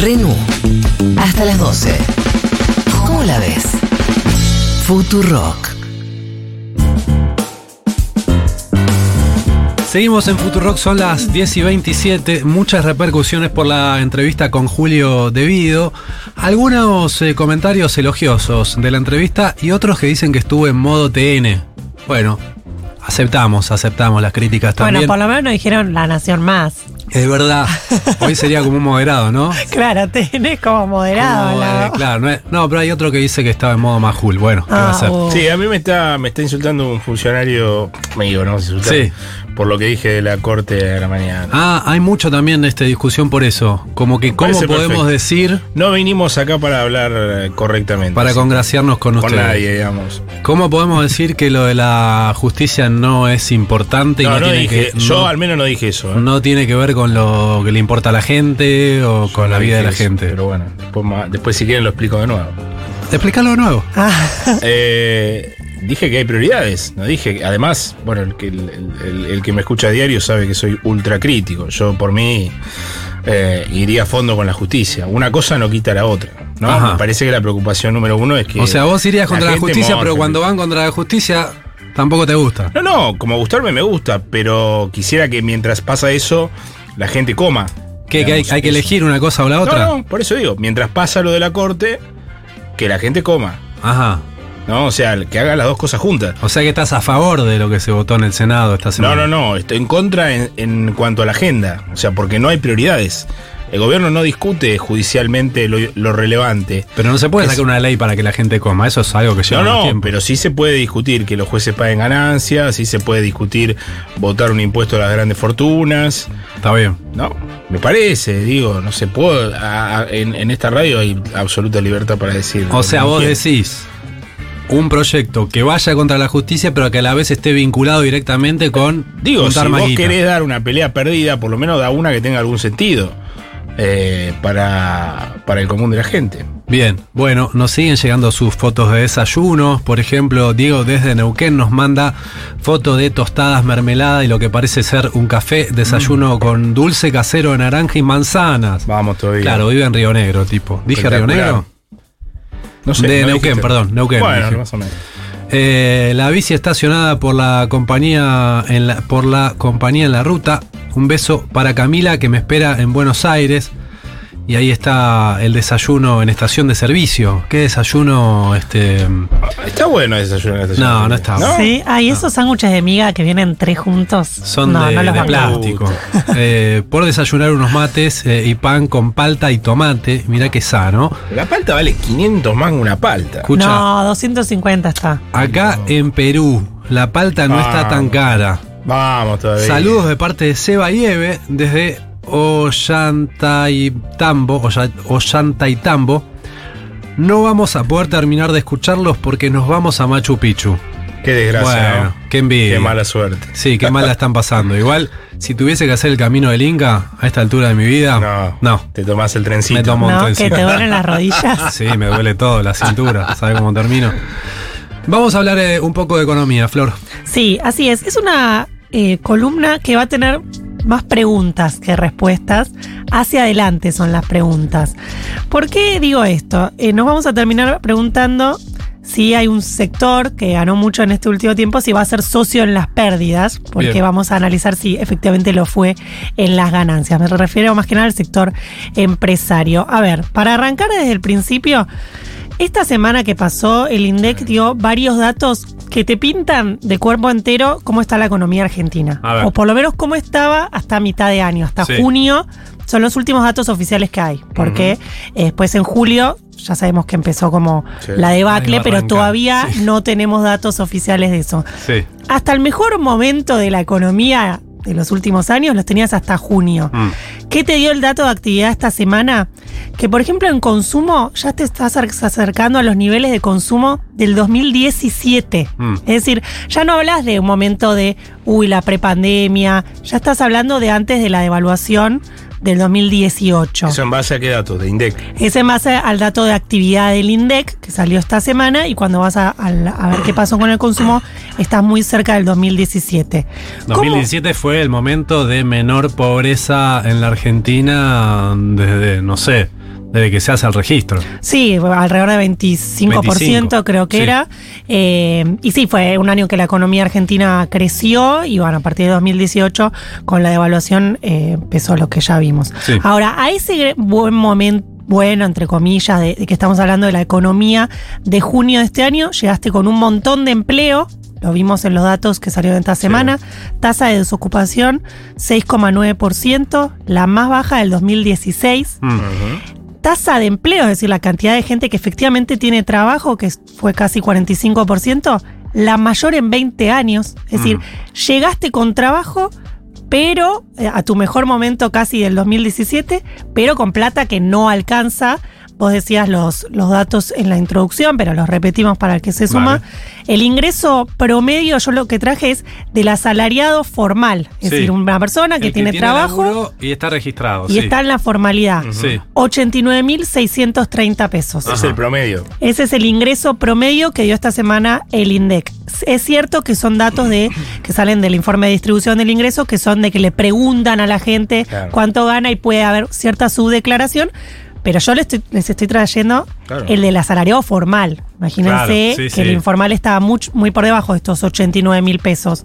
Renú. Hasta las 12. ¿Cómo la ves? Futurock. Seguimos en Futurock, son las 10 y 27. Muchas repercusiones por la entrevista con Julio Devido. Algunos eh, comentarios elogiosos de la entrevista y otros que dicen que estuvo en modo TN. Bueno, aceptamos, aceptamos las críticas también. Bueno, por lo menos nos dijeron la nación más. Es verdad. Hoy sería como un moderado, ¿no? Claro, tenés como moderado. Como, eh, claro, no, es- no, pero hay otro que dice que estaba en modo Majul. Bueno, ¿qué va a Ah, hacer? oh. Sí, a mí me está, me está insultando un funcionario, me digo, no Sí. por lo que dije de la corte de la mañana. Ah, hay mucho también de esta discusión por eso. Como que cómo Parece podemos perfecto. decir No vinimos acá para hablar eh, correctamente. para congraciarnos con, con ustedes. nadie, digamos. ¿Cómo podemos decir que lo de la justicia no es importante y no, No, no tiene dije, que yo no, al menos no dije eso. ¿eh? no tiene que ver con lo que le importa a la gente o con la vida de la eso, gente? Pero bueno, después, si quieren lo explico de nuevo. Explícalo de nuevo. Ah, Eh, dije que hay prioridades, no dije, además, bueno, el que, el, el- el que me escucha a diario sabe que soy ultra crítico. Yo por mí eh, iría a fondo con la justicia. Una cosa no quita la otra. ¿no? Ajá. Me parece que la preocupación número uno es que. o sea, vos irías contra la, justicia, pero cuando van contra la justicia tampoco te gusta. No, no, como gustarme me gusta, pero quisiera que mientras pasa eso, la gente coma. ¿Qué, que hay, hay que elegir una cosa o la otra? No, no, por eso digo, mientras pasa lo de la corte, que la gente coma. Ajá. ¿No? O sea, que haga las dos cosas juntas. O sea que estás a favor de lo que se votó en el Senado esta No, semana. no, no, estoy en contra en, en cuanto a la agenda. O sea, porque no hay prioridades. El gobierno no discute judicialmente lo, lo relevante. Pero no se puede Es- sacar una ley para que la gente coma. Eso es algo que lleva No, no, tiempo. pero sí se puede discutir que los jueces paguen ganancias, sí se puede discutir votar un impuesto a las grandes fortunas. Está bien. No, me parece, digo, no se puede. a- a- en, en esta radio hay absoluta libertad para decir. O sea, vos decís un proyecto que vaya contra la justicia, pero que a la vez esté vinculado directamente con Digo, si vos querés dar una pelea perdida, por lo menos da una que tenga algún sentido eh, para, para el común de la gente. Bien, bueno, nos siguen llegando sus fotos de desayunos. Por ejemplo, Diego desde Neuquén nos manda foto de tostadas, mermelada y lo que parece ser un café, desayuno con dulce casero de naranja y manzanas. Vamos todavía. Claro, vive en Río Negro, tipo. ¿Dije Río. Negro? No de no Neuquén, dijiste. perdón, Neuquén, Bueno, más o menos. Eh, la bici estacionada por la compañía en la, por la compañía en la ruta. Un beso para Camila que me espera en Buenos Aires. Y ahí está el desayuno en estación de servicio. ¿Qué desayuno? Este. Está bueno el desayuno en estación. No, no está bueno. sí, hay esos sándwiches de miga que vienen tres juntos. Son no, de, no los de plástico. Eh, por desayunar unos mates eh, y pan con palta y tomate. Mirá qué sano. La palta vale 500 más que una palta. Escucha, No, 250 está. acá en Perú la palta no está tan Vamos. cara. Vamos todavía. Saludos de parte de Seba y Eve desde Ollantaytambo, Olla- Ollantaytambo. No vamos a poder terminar de escucharlos porque nos vamos a Machu Picchu. Qué desgracia. bueno, ¿no? qué envidia. Qué mala suerte. Sí, qué mala están pasando. Igual, si tuviese que hacer el camino del Inca a esta altura de mi vida, No, no. Te tomás el trencito. Me tomo un No, que trencito. te duelen las rodillas. Sí, me duele todo, la cintura. ¿Sabe cómo termino? Vamos a hablar eh, un poco de economía, Flor. Sí, así es. Es una eh, columna que va a tener más preguntas que respuestas. Hacia adelante son las preguntas. ¿Por qué digo esto? Eh, nos vamos a terminar preguntando si hay un sector que ganó mucho en este último tiempo, si va a ser socio en las pérdidas, porque Bien. vamos a analizar si efectivamente lo fue en las ganancias. Me refiero más que nada al sector empresario. A ver, para arrancar desde el principio, esta semana que pasó, el INDEC dio varios datos que te pintan de cuerpo entero cómo está la economía argentina. O por lo menos cómo estaba hasta mitad de año, hasta Sí. junio. Son los últimos datos oficiales que hay. Porque eh, después en julio ya sabemos que empezó como Sí. la debacle, pero todavía sí. no tenemos datos oficiales de eso. Sí. Hasta el mejor momento de la economía de los últimos años los tenías hasta junio. Mm. ¿Qué te dio el dato de actividad esta semana? Que por ejemplo en consumo ya te estás acer- acercando a los niveles de consumo del 2017. Mm. Es decir, ya no hablas de un momento de, uy, la prepandemia, ya estás hablando de antes de la devaluación del 2018. ¿Eso en base a qué datos? De INDEC. Es en base al dato de actividad del INDEC que salió esta semana y cuando vas a, ver qué pasó con el consumo, estás muy cerca del 2017. ¿Cómo? 2017 fue el momento de menor pobreza en la Argentina desde, no sé, desde que se hace el registro. Sí, alrededor de 25%, 25, creo que sí. era. Eh, y sí, fue un año que la economía argentina creció y bueno, a partir de 2018 con la devaluación eh, empezó lo que ya vimos. Sí. Ahora, a ese buen momento, bueno, entre comillas, de, de que estamos hablando de la economía de junio de este año, llegaste con un montón de empleo. Lo vimos en los datos que salieron esta semana. Tasa de desocupación 6,9%, la más baja del 2016 Mm. Tasa de empleo, es decir, la cantidad de gente que efectivamente tiene trabajo, que fue casi 45%, la mayor en 20 años. Es decir, llegaste con trabajo, pero eh, a tu mejor momento casi del 2017, pero con plata que no alcanza. Vos decías los, los datos en la introducción, pero los repetimos para el que se suma. Vale. El ingreso promedio, yo lo que traje es del asalariado formal, es Sí. decir, una persona que tiene trabajo y está registrado. y sí. está en la formalidad. Sí. 89.630 pesos. Es el promedio. Ese es el ingreso promedio que dio esta semana el INDEC. Es cierto que son datos de que salen del informe de distribución del ingreso, que son de que le preguntan a la gente Claro. cuánto gana y puede haber cierta subdeclaración. Pero yo les estoy, les estoy trayendo Claro. el del asalariado formal. Imagínense Claro, sí, que sí. el informal estaba much- muy por debajo de estos 89 mil pesos.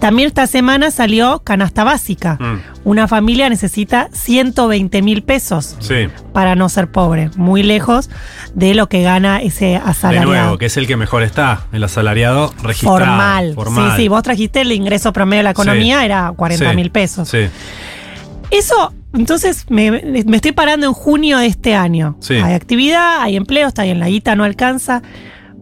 También esta semana salió canasta básica. Mm. Una familia necesita 120 mil pesos Sí. para no ser pobre, muy lejos de lo que gana ese De asalariado. nuevo, que es el que mejor está, el asalariado registrado. Formal. Formal. Sí, sí, vos trajiste el ingreso promedio de la economía, era 40 Sí. mil pesos. Sí. Eso, entonces, me, me estoy parando en junio de este año. Sí. Hay actividad, hay empleo, está bien, la guita no alcanza.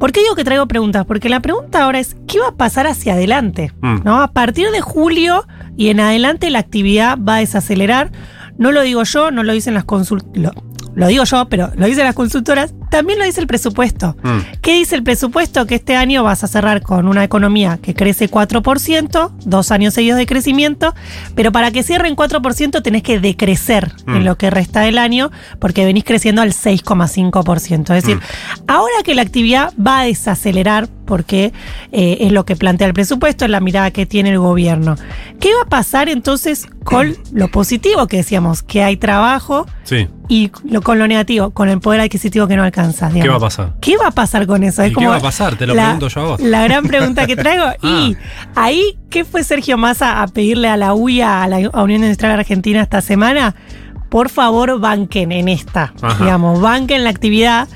¿Por qué digo que traigo preguntas? Porque la pregunta ahora es, ¿qué va a pasar hacia adelante? Mm. ¿No? A partir de julio y en adelante la actividad va a desacelerar. No lo digo yo, no lo dicen las consultoras. Lo, lo digo yo, pero lo dicen las consultoras. También lo dice el presupuesto. Mm. ¿Qué dice el presupuesto? Que este año vas a cerrar con una economía que crece 4%, dos años seguidos de crecimiento, pero para que cierren 4% tenés que decrecer Mm. en lo que resta del año, porque venís creciendo al 6,5%. Es decir, Mm. ahora que la actividad va a desacelerar, porque eh, es lo que plantea el presupuesto, es la mirada que tiene el gobierno. ¿Qué va a pasar entonces con lo positivo que decíamos? Que hay trabajo Sí. y lo, con lo negativo, con el poder adquisitivo que no alcanza. ¿Qué digamos. va a pasar? ¿Qué va a pasar con eso? ¿Y qué va a pasar? Te lo pregunto yo a vos. La gran pregunta que traigo. Y Ah. ahí, ¿qué fue Sergio Massa a pedirle a la UIA, a la Unión Industrial Argentina esta semana? Por favor, banquen en esta. Ajá. Digamos, banquen la actividad,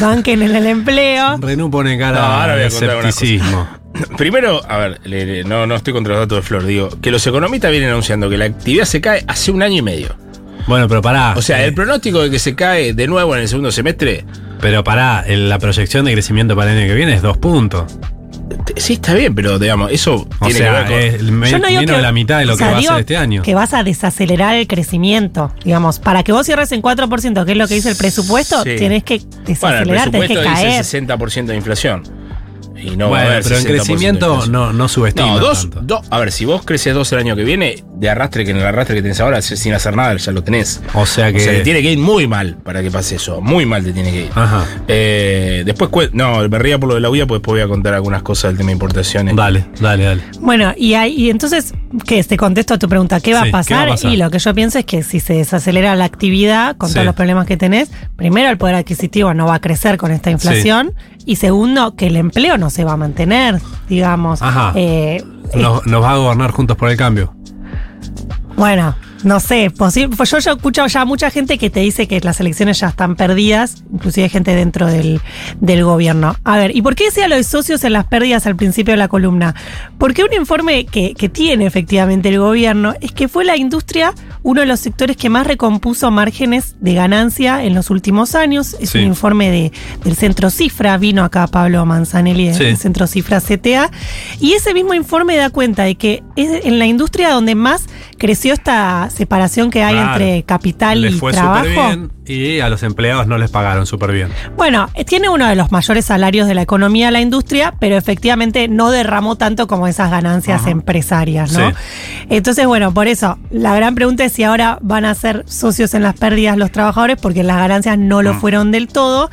banquen en el empleo. Renú pone No, cara ahora voy a contar una escepticismo. Primero, a ver, le- le- no, no estoy contra los datos de Flor, digo, que los economistas vienen anunciando que la actividad se cae hace un año y medio. Bueno, pero pará. O sea, eh, el pronóstico de que se cae de nuevo en el segundo semestre, Pero pará, el- la proyección de crecimiento para el año que viene es dos puntos. sí está bien, pero digamos, eso O tiene sea, que ver con... es me- Yo no digo menos que- de la mitad de lo o que sea, va a ser este año. Que vas a desacelerar el crecimiento. Digamos, para que vos cierres en 4%, que es lo que dice el presupuesto, Sí. tenés que Bueno, el desacelerar, tenés que presupuesto caer. dice 60% de inflación. Y no va a bueno, haber pero en 60% de crecimiento no, no subestima No, dos, tanto. dos. A ver, si vos creces dos el año que viene, de arrastre que en el arrastre que tenés ahora, sin hacer nada, ya lo tenés. O sea que. O sea, te tiene que ir muy mal para que pase eso. Muy mal te tiene que ir. Ajá. Eh, después, no, me ría por lo de la UIA, pues después voy a contar algunas cosas del tema de importaciones. Dale, dale, dale. Bueno, y, ahí, y entonces, ¿qué? Te contesto a tu pregunta, ¿qué va, Sí, a ¿qué va pasar? a pasar? Y lo que yo pienso es que si se desacelera la actividad con Sí. todos los problemas que tenés, primero el poder adquisitivo no va a crecer con esta inflación y segundo que el empleo no se va a mantener, digamos. Ajá. Eh, Nos, nos va a gobernar juntos por el cambio. Bueno, no sé, posi- pues yo, yo escucho ya mucha gente que te dice que las elecciones ya están perdidas, inclusive gente dentro del, del gobierno. A ver, ¿y por qué decía lo de socios en las pérdidas al principio de la columna? Porque un informe que, que tiene efectivamente el gobierno es que fue la industria uno de los sectores que más recompuso márgenes de ganancia en los últimos años. Es Sí. un informe de, del Centro Cifra, vino acá Pablo Manzanelli Sí. del Centro Cifra CTA, y ese mismo informe da cuenta de que es en la industria donde más creció esta separación que hay Claro. entre capital Les y fue trabajo. bien y a los empleados no les pagaron súper bien. Bueno, eh, tiene uno de los mayores salarios de la economía de la industria, pero efectivamente no derramó tanto como esas ganancias Ajá. empresarias, ¿no? Sí. Entonces, bueno, por eso, la gran pregunta es si ahora van a ser socios en las pérdidas los trabajadores, porque las ganancias no lo Mm. fueron del todo.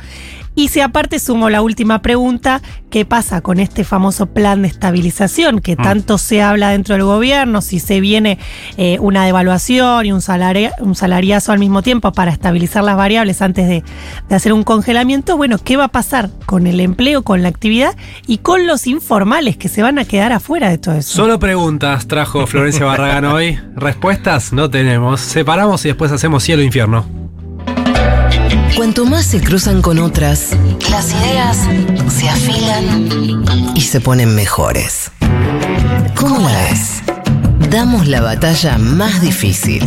Y si aparte sumo la última pregunta, ¿qué pasa con este famoso plan de estabilización que Mm. tanto se habla dentro del gobierno? Si se viene eh, una devaluación y un, salaria- un salariazo al mismo tiempo para estabilizar las variables antes de, de hacer un congelamiento, bueno, ¿qué va a pasar con el empleo, con la actividad y con los informales que se van a quedar afuera de todo eso? Solo preguntas trajo Florencia Barragán hoy. Respuestas no tenemos. Separamos y después hacemos cielo e infierno. Cuanto más se cruzan con otras, las ideas se afilan y se ponen mejores. ¿Cómo la ves? Damos la batalla más difícil.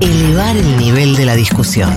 Elevar el nivel de la discusión.